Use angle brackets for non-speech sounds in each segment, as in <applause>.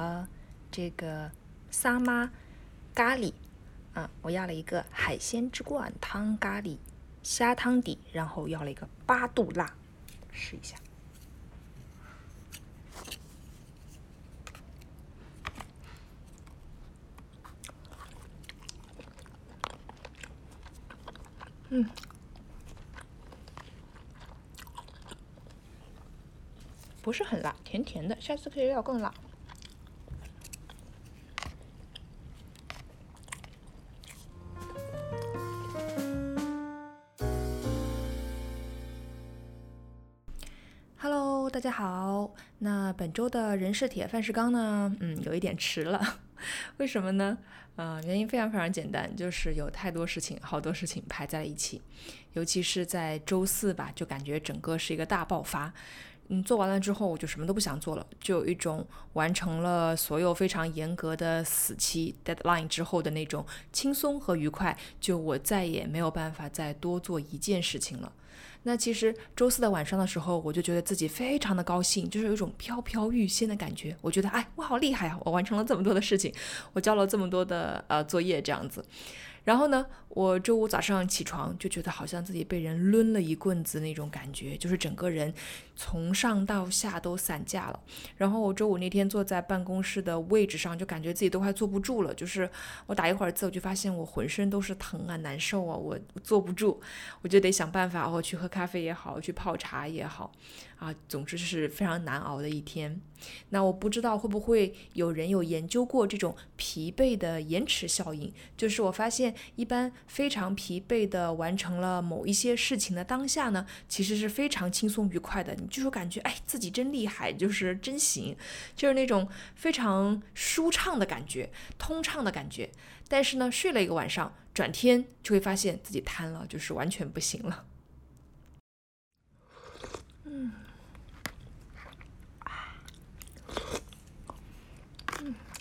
了这个沙妈咖喱，啊，我要了一个海鲜之冠汤咖喱虾汤底，然后要了一个八度辣，试一下。嗯。不是很辣，甜甜的，下次可以要更辣。大家好。那本周的人是铁，饭是钢呢？嗯，有一点迟了。<laughs> 为什么呢？啊，原因非常非常简单，就是有太多事情，好多事情排在了一起，尤其是在周四吧，就感觉整个是一个大爆发。嗯，做完了之后我就什么都不想做了，就有一种完成了所有非常严格的死期 deadline 之后的那种轻松和愉快。就我再也没有办法再多做一件事情了。那其实周四的晚上的时候，我就觉得自己非常的高兴，就是有一种飘飘欲仙的感觉。我觉得，哎，我好厉害啊！我完成了这么多的事情，我交了这么多的呃作业，这样子。然后呢，我周五早上起床就觉得好像自己被人抡了一棍子那种感觉，就是整个人从上到下都散架了。然后我周五那天坐在办公室的位置上，就感觉自己都快坐不住了。就是我打一会儿字，我就发现我浑身都是疼啊、难受啊，我坐不住，我就得想办法，哦，去喝咖啡也好，去泡茶也好。啊，总之是非常难熬的一天。那我不知道会不会有人有研究过这种疲惫的延迟效应，就是我发现一般非常疲惫的完成了某一些事情的当下呢，其实是非常轻松愉快的。你就说感觉哎自己真厉害，就是真行，就是那种非常舒畅的感觉，通畅的感觉。但是呢，睡了一个晚上，转天就会发现自己瘫了，就是完全不行了。嗯。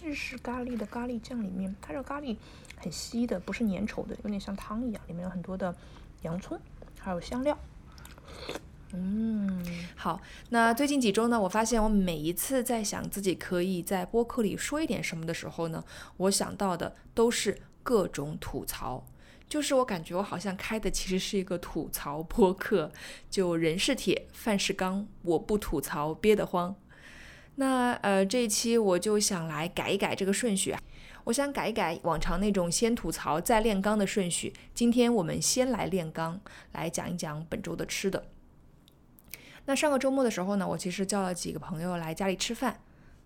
日式咖喱的咖喱酱里面，它这个咖喱很稀的，不是粘稠的，有点像汤一样，里面有很多的洋葱，还有香料。嗯，好。那最近几周呢，我发现我每一次在想自己可以在播客里说一点什么的时候呢，我想到的都是各种吐槽，就是我感觉我好像开的其实是一个吐槽播客，就人是铁，饭是钢，我不吐槽憋得慌。那呃，这一期我就想来改一改这个顺序，我想改一改往常那种先吐槽再炼钢的顺序。今天我们先来炼钢，来讲一讲本周的吃的。那上个周末的时候呢，我其实叫了几个朋友来家里吃饭，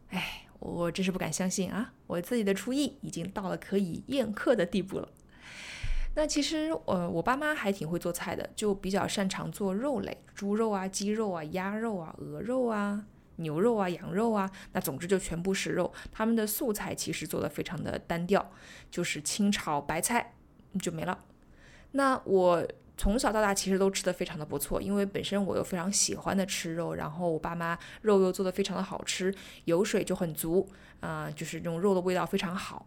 哎，我真是不敢相信啊，我自己的厨艺已经到了可以宴客的地步了。那其实呃，我爸妈还挺会做菜的，就比较擅长做肉类，猪肉啊、鸡肉啊、鸭肉啊、鹅肉啊。牛肉啊，羊肉啊，那总之就全部是肉。他们的素菜其实做的非常的单调，就是清炒白菜就没了。那我从小到大其实都吃的非常的不错，因为本身我又非常喜欢的吃肉，然后我爸妈肉又做的非常的好吃，油水就很足啊，就是这种肉的味道非常好。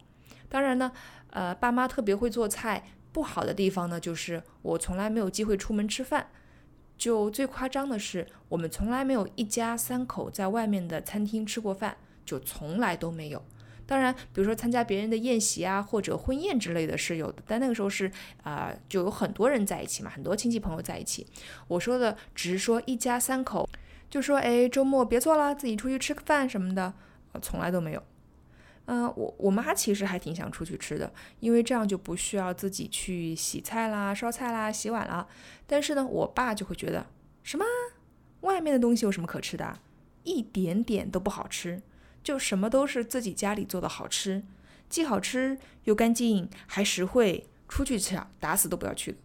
当然呢，呃，爸妈特别会做菜，不好的地方呢，就是我从来没有机会出门吃饭。就最夸张的是，我们从来没有一家三口在外面的餐厅吃过饭，就从来都没有。当然，比如说参加别人的宴席啊，或者婚宴之类的是有的，但那个时候是啊，就有很多人在一起嘛，很多亲戚朋友在一起。我说的只是说一家三口，就说哎，周末别做了，自己出去吃个饭什么的，从来都没有。嗯，我我妈其实还挺想出去吃的，因为这样就不需要自己去洗菜啦、烧菜啦、洗碗啦。但是呢，我爸就会觉得什么外面的东西有什么可吃的，一点点都不好吃，就什么都是自己家里做的好吃，既好吃又干净还实惠，出去吃啊，打死都不要去。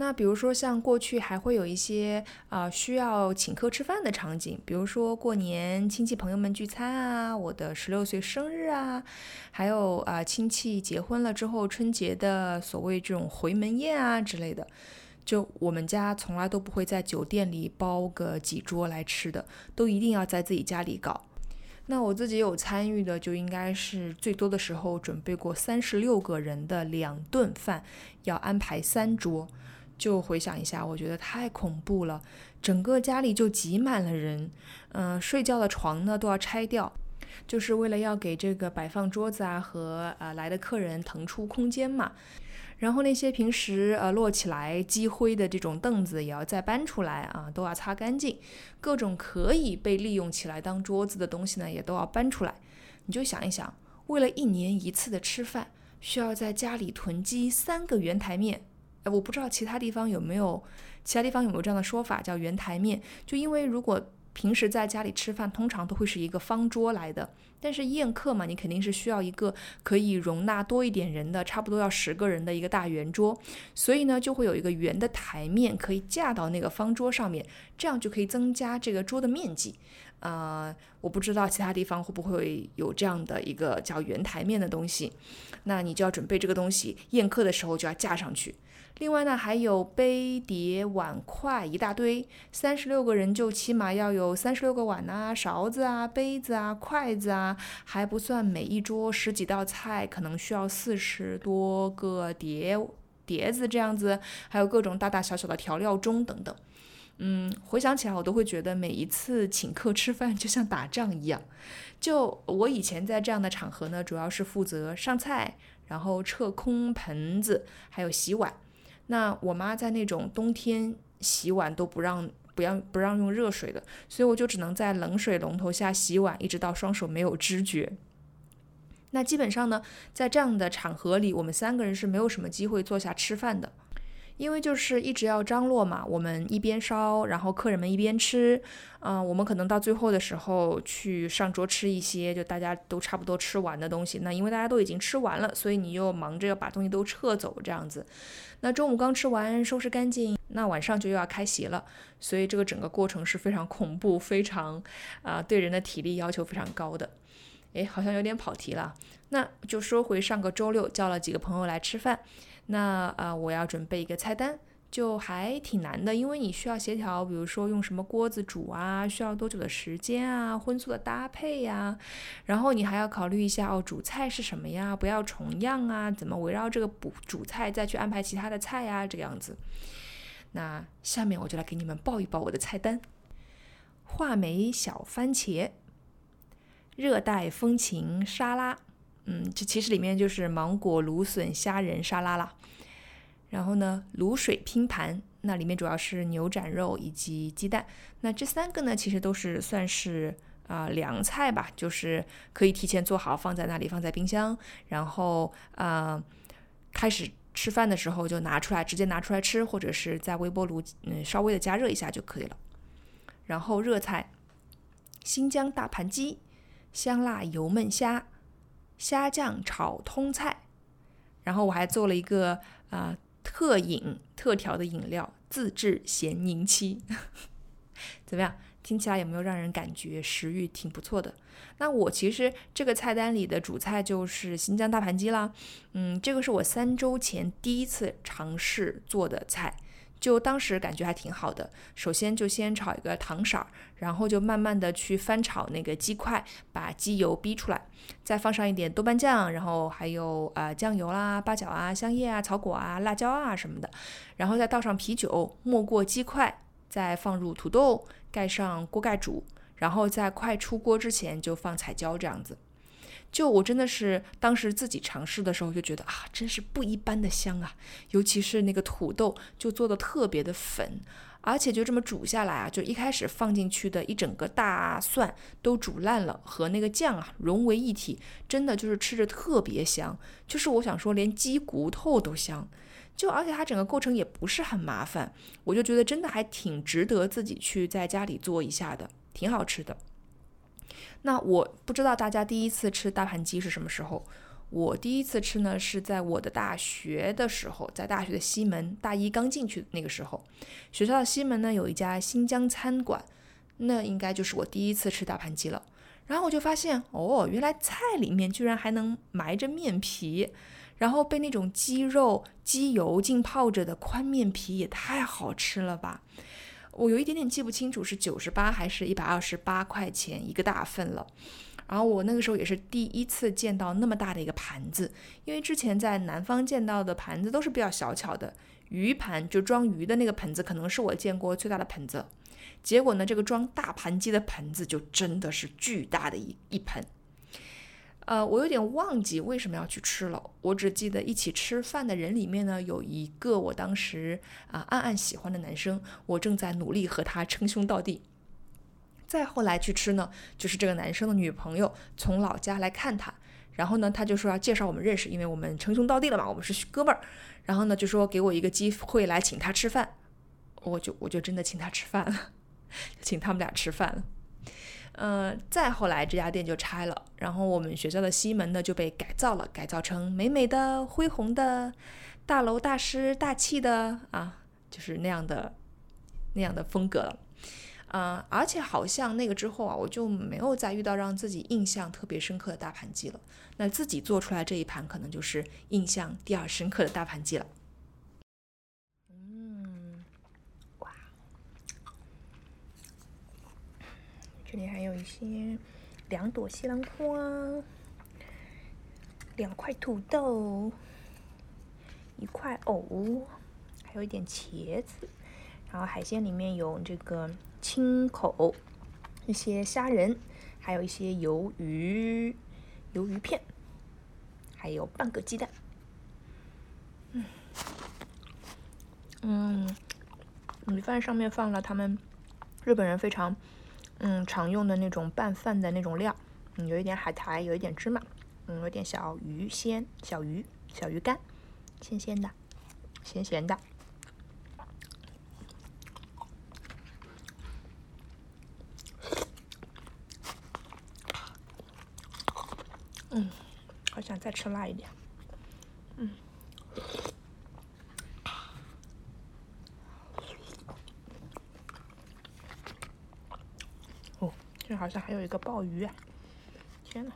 那比如说像过去还会有一些啊需要请客吃饭的场景，比如说过年亲戚朋友们聚餐啊，我的十六岁生日啊，还有啊亲戚结婚了之后春节的所谓这种回门宴啊之类的，就我们家从来都不会在酒店里包个几桌来吃的，都一定要在自己家里搞。那我自己有参与的，就应该是最多的时候准备过三十六个人的两顿饭，要安排三桌。就回想一下，我觉得太恐怖了，整个家里就挤满了人，嗯，睡觉的床呢都要拆掉，就是为了要给这个摆放桌子啊和呃来的客人腾出空间嘛。然后那些平时呃摞起来积灰的这种凳子也要再搬出来啊，都要擦干净。各种可以被利用起来当桌子的东西呢，也都要搬出来。你就想一想，为了一年一次的吃饭，需要在家里囤积三个圆台面。哎，我不知道其他地方有没有，其他地方有没有这样的说法，叫圆台面。就因为如果平时在家里吃饭，通常都会是一个方桌来的。但是宴客嘛，你肯定是需要一个可以容纳多一点人的，差不多要十个人的一个大圆桌。所以呢，就会有一个圆的台面可以架到那个方桌上面，这样就可以增加这个桌的面积。呃，我不知道其他地方会不会有这样的一个叫圆台面的东西。那你就要准备这个东西，宴客的时候就要架上去。另外呢，还有杯碟碗筷一大堆，三十六个人就起码要有三十六个碗啊、勺子啊、杯子啊、筷子啊，还不算每一桌十几道菜，可能需要四十多个碟碟子这样子，还有各种大大小小的调料盅等等。嗯，回想起来我都会觉得每一次请客吃饭就像打仗一样。就我以前在这样的场合呢，主要是负责上菜，然后撤空盆子，还有洗碗。那我妈在那种冬天洗碗都不让不让不让用热水的，所以我就只能在冷水龙头下洗碗，一直到双手没有知觉。那基本上呢，在这样的场合里，我们三个人是没有什么机会坐下吃饭的。因为就是一直要张罗嘛，我们一边烧，然后客人们一边吃，嗯，我们可能到最后的时候去上桌吃一些，就大家都差不多吃完的东西。那因为大家都已经吃完了，所以你又忙着要把东西都撤走这样子。那中午刚吃完，收拾干净，那晚上就又要开席了，所以这个整个过程是非常恐怖，非常啊，对人的体力要求非常高的。诶，好像有点跑题了，那就说回上个周六叫了几个朋友来吃饭。那啊，我要准备一个菜单，就还挺难的，因为你需要协调，比如说用什么锅子煮啊，需要多久的时间啊，荤素的搭配呀，然后你还要考虑一下哦，主菜是什么呀，不要重样啊，怎么围绕这个补主菜再去安排其他的菜呀，这个样子。那下面我就来给你们报一报我的菜单：话梅小番茄，热带风情沙拉。嗯，这其实里面就是芒果、芦笋、虾仁沙拉啦。然后呢，卤水拼盘，那里面主要是牛展肉以及鸡蛋。那这三个呢，其实都是算是啊凉菜吧，就是可以提前做好放在那里，放在冰箱，然后啊开始吃饭的时候就拿出来，直接拿出来吃，或者是在微波炉嗯稍微的加热一下就可以了。然后热菜，新疆大盘鸡，香辣油焖虾。虾酱炒通菜，然后我还做了一个啊特饮特调的饮料，自制咸柠七，<laughs> 怎么样？听起来有没有让人感觉食欲挺不错的？那我其实这个菜单里的主菜就是新疆大盘鸡啦，嗯，这个是我三周前第一次尝试做的菜。就当时感觉还挺好的。首先就先炒一个糖色儿，然后就慢慢的去翻炒那个鸡块，把鸡油逼出来，再放上一点豆瓣酱，然后还有呃酱油啦、八角啊、香叶啊、草果啊、辣椒啊什么的，然后再倒上啤酒，没过鸡块，再放入土豆，盖上锅盖煮，然后在快出锅之前就放彩椒这样子。就我真的是当时自己尝试的时候就觉得啊，真是不一般的香啊！尤其是那个土豆就做的特别的粉，而且就这么煮下来啊，就一开始放进去的一整个大蒜都煮烂了，和那个酱啊融为一体，真的就是吃着特别香。就是我想说，连鸡骨头都香。就而且它整个过程也不是很麻烦，我就觉得真的还挺值得自己去在家里做一下的，挺好吃的。那我不知道大家第一次吃大盘鸡是什么时候？我第一次吃呢是在我的大学的时候，在大学的西门，大一刚进去那个时候，学校的西门呢有一家新疆餐馆，那应该就是我第一次吃大盘鸡了。然后我就发现，哦，原来菜里面居然还能埋着面皮，然后被那种鸡肉、鸡油浸泡着的宽面皮也太好吃了吧！我有一点点记不清楚是九十八还是一百二十八块钱一个大份了，然后我那个时候也是第一次见到那么大的一个盘子，因为之前在南方见到的盘子都是比较小巧的，鱼盘就装鱼的那个盆子可能是我见过最大的盆子，结果呢这个装大盘鸡的盆子就真的是巨大的一一盆，呃，我有点忘记为什么要去吃了，我只记得一起吃饭的人里面呢，有一个我当时啊暗暗喜欢的男生，我正在努力和他称兄道弟。再后来去吃呢，就是这个男生的女朋友从老家来看他，然后呢，他就说要介绍我们认识，因为我们称兄道弟了嘛，我们是哥们儿。然后呢，就说给我一个机会来请他吃饭，我就我就真的请他吃饭了，<laughs> 请他们俩吃饭了。嗯，再后来这家店就拆了，然后我们学校的西门呢就被改造了，改造成美美的、恢宏的、大楼大师大气的啊，就是那样的那样的风格了。嗯，而且好像那个之后啊，我就没有再遇到让自己印象特别深刻的大盘鸡了。那自己做出来这一盘，可能就是印象第二深刻的大盘鸡了。这里还有一些两朵西兰花，两块土豆，一块藕，还有一点茄子。然后海鲜里面有这个。青口，一些虾仁，还有一些鱿鱼，鱿鱼片，还有半个鸡蛋。嗯，嗯，米饭上面放了他们日本人非常嗯常用的那种拌饭的那种料，嗯，有一点海苔，有一点芝麻，嗯，有点小鱼鲜，小鱼，小鱼干，鲜鲜的，咸咸的。嗯，好想再吃辣一点。这好像还有一个鲍鱼啊，天呐。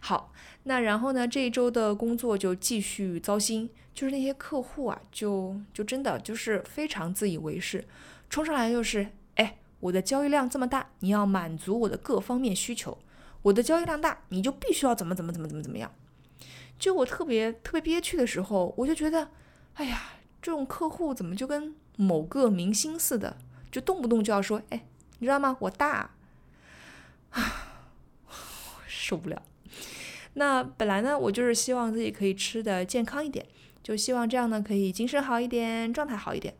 好，那然后呢？这一周的工作就继续糟心，就是那些客户啊，就就真的就是非常自以为是，冲上来就是，哎，我的交易量这么大，你要满足我的各方面需求。我的交易量大，你就必须要怎么怎么怎么怎么怎么样。就我特别特别憋屈的时候，我就觉得，哎呀，这种客户怎么就跟某个明星似的，就动不动就要说，哎，你知道吗？我大，啊，受不了。那本来呢，我就是希望自己可以吃的健康一点，就希望这样呢可以精神好一点，状态好一点。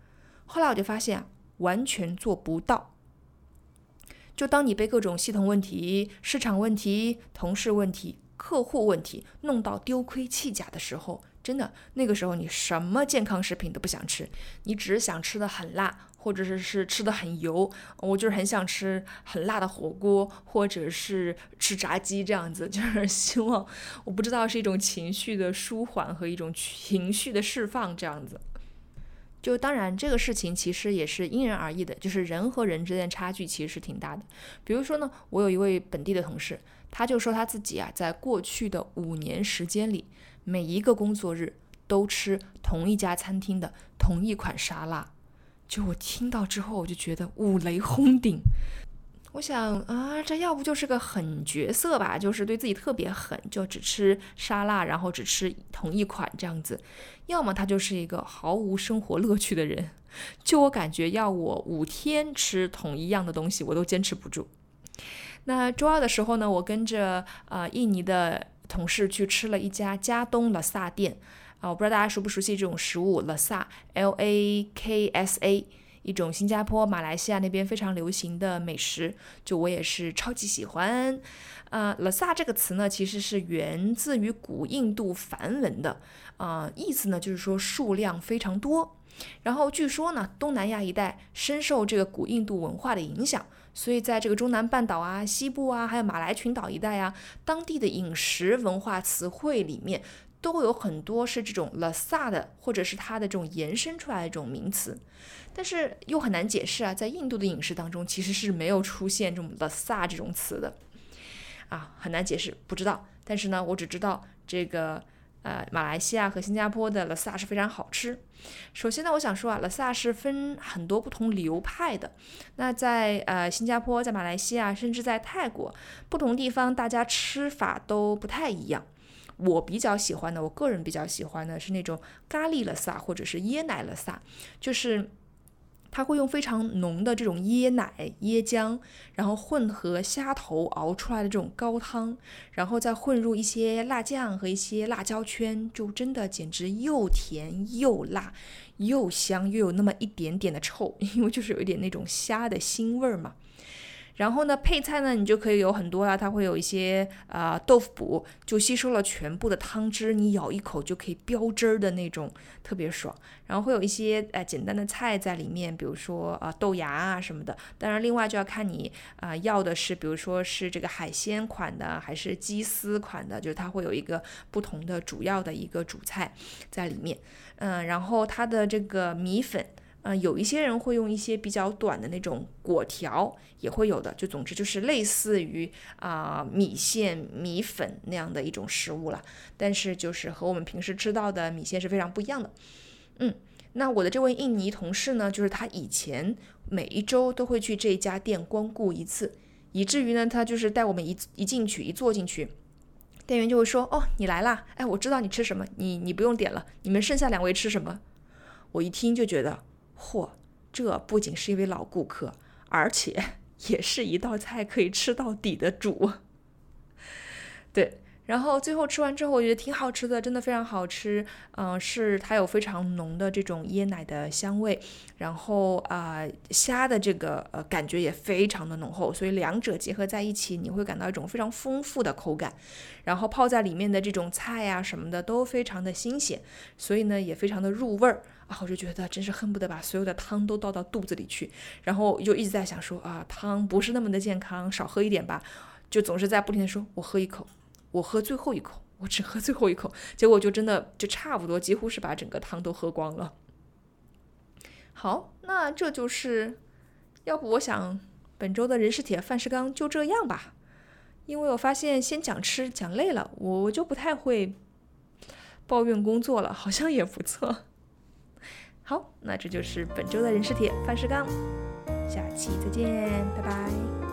后来我就发现，完全做不到。就当你被各种系统问题、市场问题、同事问题、客户问题弄到丢盔弃甲的时候，真的那个时候你什么健康食品都不想吃，你只是想吃的很辣，或者是是吃的很油。我就是很想吃很辣的火锅，或者是吃炸鸡这样子，<laughs> 就是希望我不知道是一种情绪的舒缓和一种情绪的释放这样子。就当然，这个事情其实也是因人而异的，就是人和人之间差距其实是挺大的。比如说呢，我有一位本地的同事，他就说他自己啊，在过去的五年时间里，每一个工作日都吃同一家餐厅的同一款沙拉。就我听到之后，我就觉得五雷轰顶。我想啊，这要不就是个狠角色吧，就是对自己特别狠，就只吃沙拉，然后只吃同一款这样子；要么他就是一个毫无生活乐趣的人。就我感觉，要我五天吃同一样的东西，我都坚持不住。那周二的时候呢，我跟着啊印尼的同事去吃了一家加东拉萨店啊，我不知道大家熟不熟悉这种食物，拉萨 L A K S A。一种新加坡、马来西亚那边非常流行的美食，就我也是超级喜欢。呃，拉萨这个词呢，其实是源自于古印度梵文的，啊，意思呢就是说数量非常多。然后据说呢，东南亚一带深受这个古印度文化的影响，所以在这个中南半岛啊、西部啊，还有马来群岛一带啊，当地的饮食文化词汇里面。都会有很多是这种拉萨的，或者是它的这种延伸出来的这种名词，但是又很难解释啊。在印度的饮食当中，其实是没有出现这种拉萨这种词的，啊，很难解释，不知道。但是呢，我只知道这个呃，马来西亚和新加坡的拉萨是非常好吃。首先呢，我想说啊，拉萨是分很多不同流派的。那在呃新加坡、在马来西亚，甚至在泰国，不同地方大家吃法都不太一样。我比较喜欢的，我个人比较喜欢的是那种咖喱了萨或者是椰奶了萨，就是它会用非常浓的这种椰奶、椰浆，然后混合虾头熬出来的这种高汤，然后再混入一些辣酱和一些辣椒圈，就真的简直又甜又辣，又香又有那么一点点的臭，因为就是有一点那种虾的腥味儿嘛。然后呢，配菜呢，你就可以有很多啊，它会有一些啊豆腐补，就吸收了全部的汤汁，你咬一口就可以飙汁儿的那种，特别爽。然后会有一些呃简单的菜在里面，比如说啊豆芽啊什么的。当然，另外就要看你啊要的是，比如说是这个海鲜款的还是鸡丝款的，就是它会有一个不同的主要的一个主菜在里面。嗯，然后它的这个米粉。嗯，有一些人会用一些比较短的那种果条，也会有的。就总之就是类似于啊米线、米粉那样的一种食物了，但是就是和我们平时吃到的米线是非常不一样的。嗯，那我的这位印尼同事呢，就是他以前每一周都会去这家店光顾一次，以至于呢，他就是带我们一一进去一坐进去，店员就会说：“哦，你来啦，哎，我知道你吃什么，你你不用点了，你们剩下两位吃什么？”我一听就觉得。嚯，这不仅是一位老顾客，而且 <laughs> 也是一道菜可以吃到底的主。<laughs> 对，然后最后吃完之后，我觉得挺好吃的，真的非常好吃。嗯，是它有非常浓的这种椰奶的香味，然后啊虾的这个呃感觉也非常的浓厚，所以两者结合在一起，你会感到一种非常丰富的口感。然后泡在里面的这种菜呀什么的都非常的新鲜，所以呢也非常的入味儿。啊，我就觉得真是恨不得把所有的汤都倒到肚子里去，然后就一直在想说啊，汤不是那么的健康，少喝一点吧。就总是在不停的说，我喝一口，我喝最后一口，我只喝最后一口。结果就真的就差不多，几乎是把整个汤都喝光了。好，那这就是，要不我想本周的人是铁，饭是钢就这样吧。因为我发现先讲吃讲累了，我我就不太会抱怨工作了，好像也不错。好，那这就是本周的人是铁，饭是钢，下期再见，拜拜。